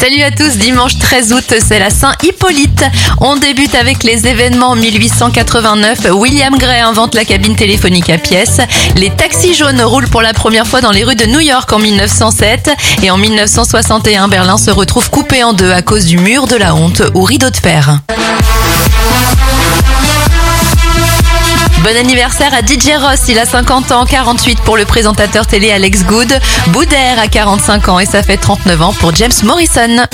Salut à tous, dimanche 13 août, c'est la Saint-Hippolyte. On débute avec les événements 1889. William Gray invente la cabine téléphonique à pièces. Les taxis jaunes roulent pour la première fois dans les rues de New York en 1907. Et en 1961, Berlin se retrouve coupé en deux à cause du mur de la honte ou rideau de fer. Bon anniversaire à DJ Ross, il a 50 ans, 48 pour le présentateur télé Alex Good, Boudère a 45 ans et ça fait 39 ans pour James Morrison.